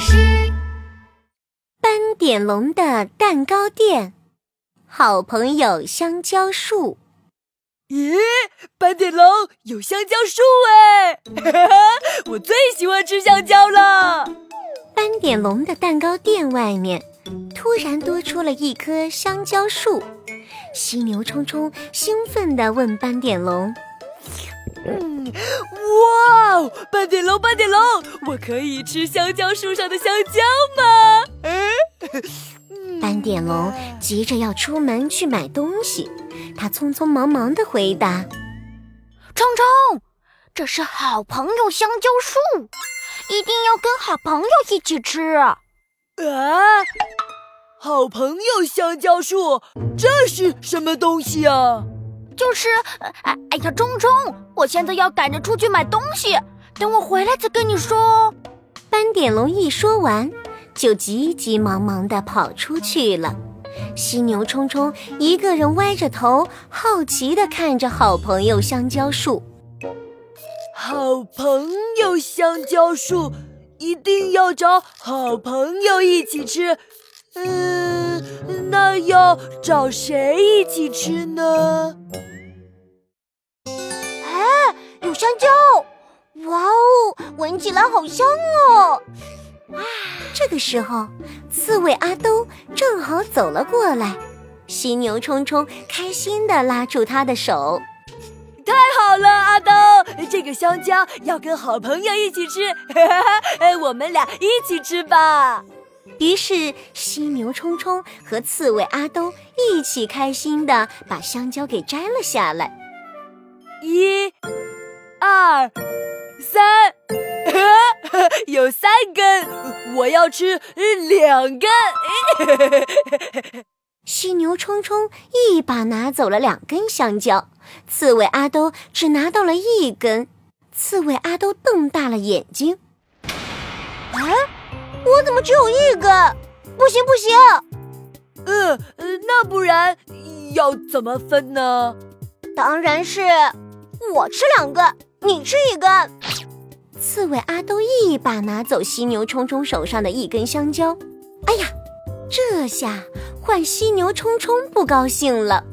师。斑点龙的蛋糕店，好朋友香蕉树。咦，斑点龙有香蕉树哎！我最喜欢吃香蕉了。斑点龙的蛋糕店外面突然多出了一棵香蕉树。犀牛冲冲兴奋地问斑点龙：“嗯，哇哦，斑点龙，斑点龙，我可以吃香蕉树上的香蕉吗？”嗯，斑点龙急着要出门去买东西，他匆匆忙忙的回答：“冲冲，这是好朋友香蕉树，一定要跟好朋友一起吃。”啊。好朋友香蕉树，这是什么东西啊？就是，哎哎呀，冲冲，我现在要赶着出去买东西，等我回来再跟你说哦。斑点龙一说完，就急急忙忙地跑出去了。犀牛冲冲一个人歪着头，好奇地看着好朋友香蕉树。好朋友香蕉树，一定要找好朋友一起吃。嗯，那要找谁一起吃呢？蕉！哇哦，闻起来好香哦！啊，这个时候，刺猬阿兜正好走了过来，犀牛冲冲开心地拉住他的手。太好了，阿兜，这个香蕉要跟好朋友一起吃，我们俩一起吃吧。于是，犀牛冲冲和刺猬阿兜一起开心的把香蕉给摘了下来。一、二、三，有三根，我要吃两根。犀牛冲冲一把拿走了两根香蕉，刺猬阿兜只拿到了一根。刺猬阿兜瞪大了眼睛，啊！我怎么只有一根？不行不行！呃，那不然要怎么分呢？当然是我吃两根，你吃一根。刺猬阿兜一把拿走犀牛冲冲手上的一根香蕉。哎呀，这下换犀牛冲冲不高兴了。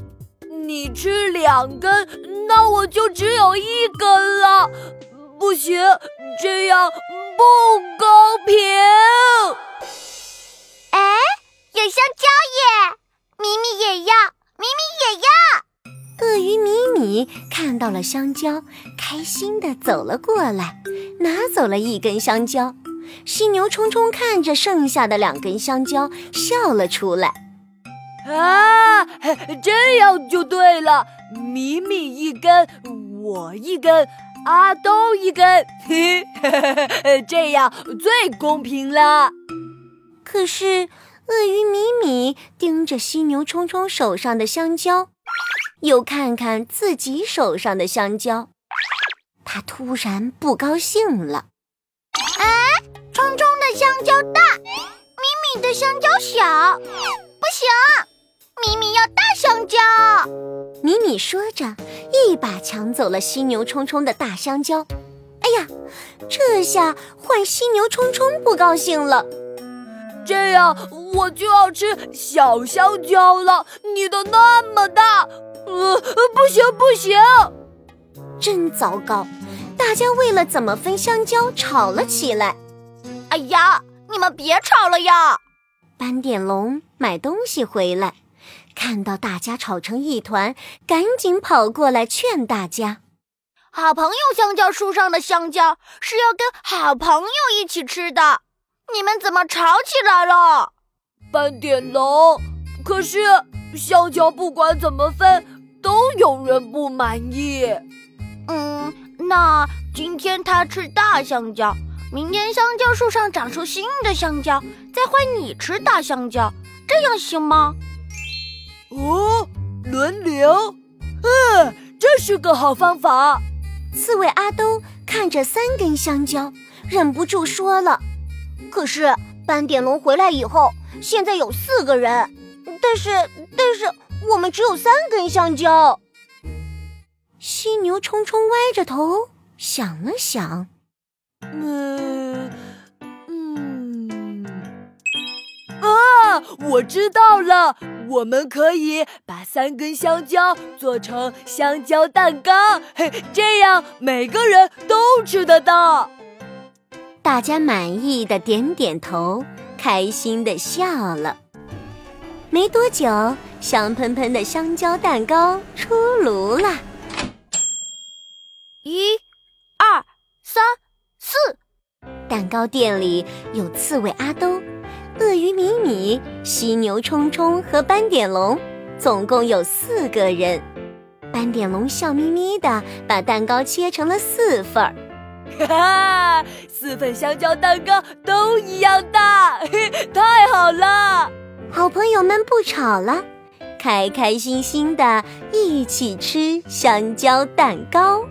你吃两根，那我就只有一根了。不行，这样。不公平！哎，有香蕉耶！米米也要，米米也要。鳄鱼米米看到了香蕉，开心的走了过来，拿走了一根香蕉。犀牛冲冲看着剩下的两根香蕉，笑了出来。啊，这样就对了，米米一根，我一根。阿东一根，嘿 嘿这样最公平了。可是，鳄鱼米米盯着犀牛冲冲手上的香蕉，又看看自己手上的香蕉，他突然不高兴了。哎，冲冲的香蕉大，米米的香蕉小，不行，米米要大香蕉。米米说着。一把抢走了犀牛冲冲的大香蕉，哎呀，这下换犀牛冲冲不高兴了。这样我就要吃小香蕉了，你的那么大，呃，不行不行，真糟糕！大家为了怎么分香蕉吵了起来。哎呀，你们别吵了呀！斑点龙买东西回来。看到大家吵成一团，赶紧跑过来劝大家：“好朋友香蕉树上的香蕉是要跟好朋友一起吃的，你们怎么吵起来了？”斑点龙，可是香蕉不管怎么分，都有人不满意。嗯，那今天他吃大香蕉，明天香蕉树上长出新的香蕉，再换你吃大香蕉，这样行吗？哦，轮流，嗯，这是个好方法。刺猬阿兜看着三根香蕉，忍不住说了：“可是斑点龙回来以后，现在有四个人，但是但是我们只有三根香蕉。”犀牛冲冲歪着头想了想，嗯嗯。啊，我知道了，我们可以把三根香蕉做成香蕉蛋糕，嘿，这样每个人都吃得到。大家满意的点点头，开心的笑了。没多久，香喷喷的香蕉蛋糕出炉了。一、二、三、四，蛋糕店里有刺猬阿兜、鳄鱼米米、犀牛冲冲和斑点龙，总共有四个人。斑点龙笑眯眯的把蛋糕切成了四份儿。哈哈，四份香蕉蛋糕都一样大，嘿，太好了！好朋友们不吵了，开开心心的一起吃香蕉蛋糕。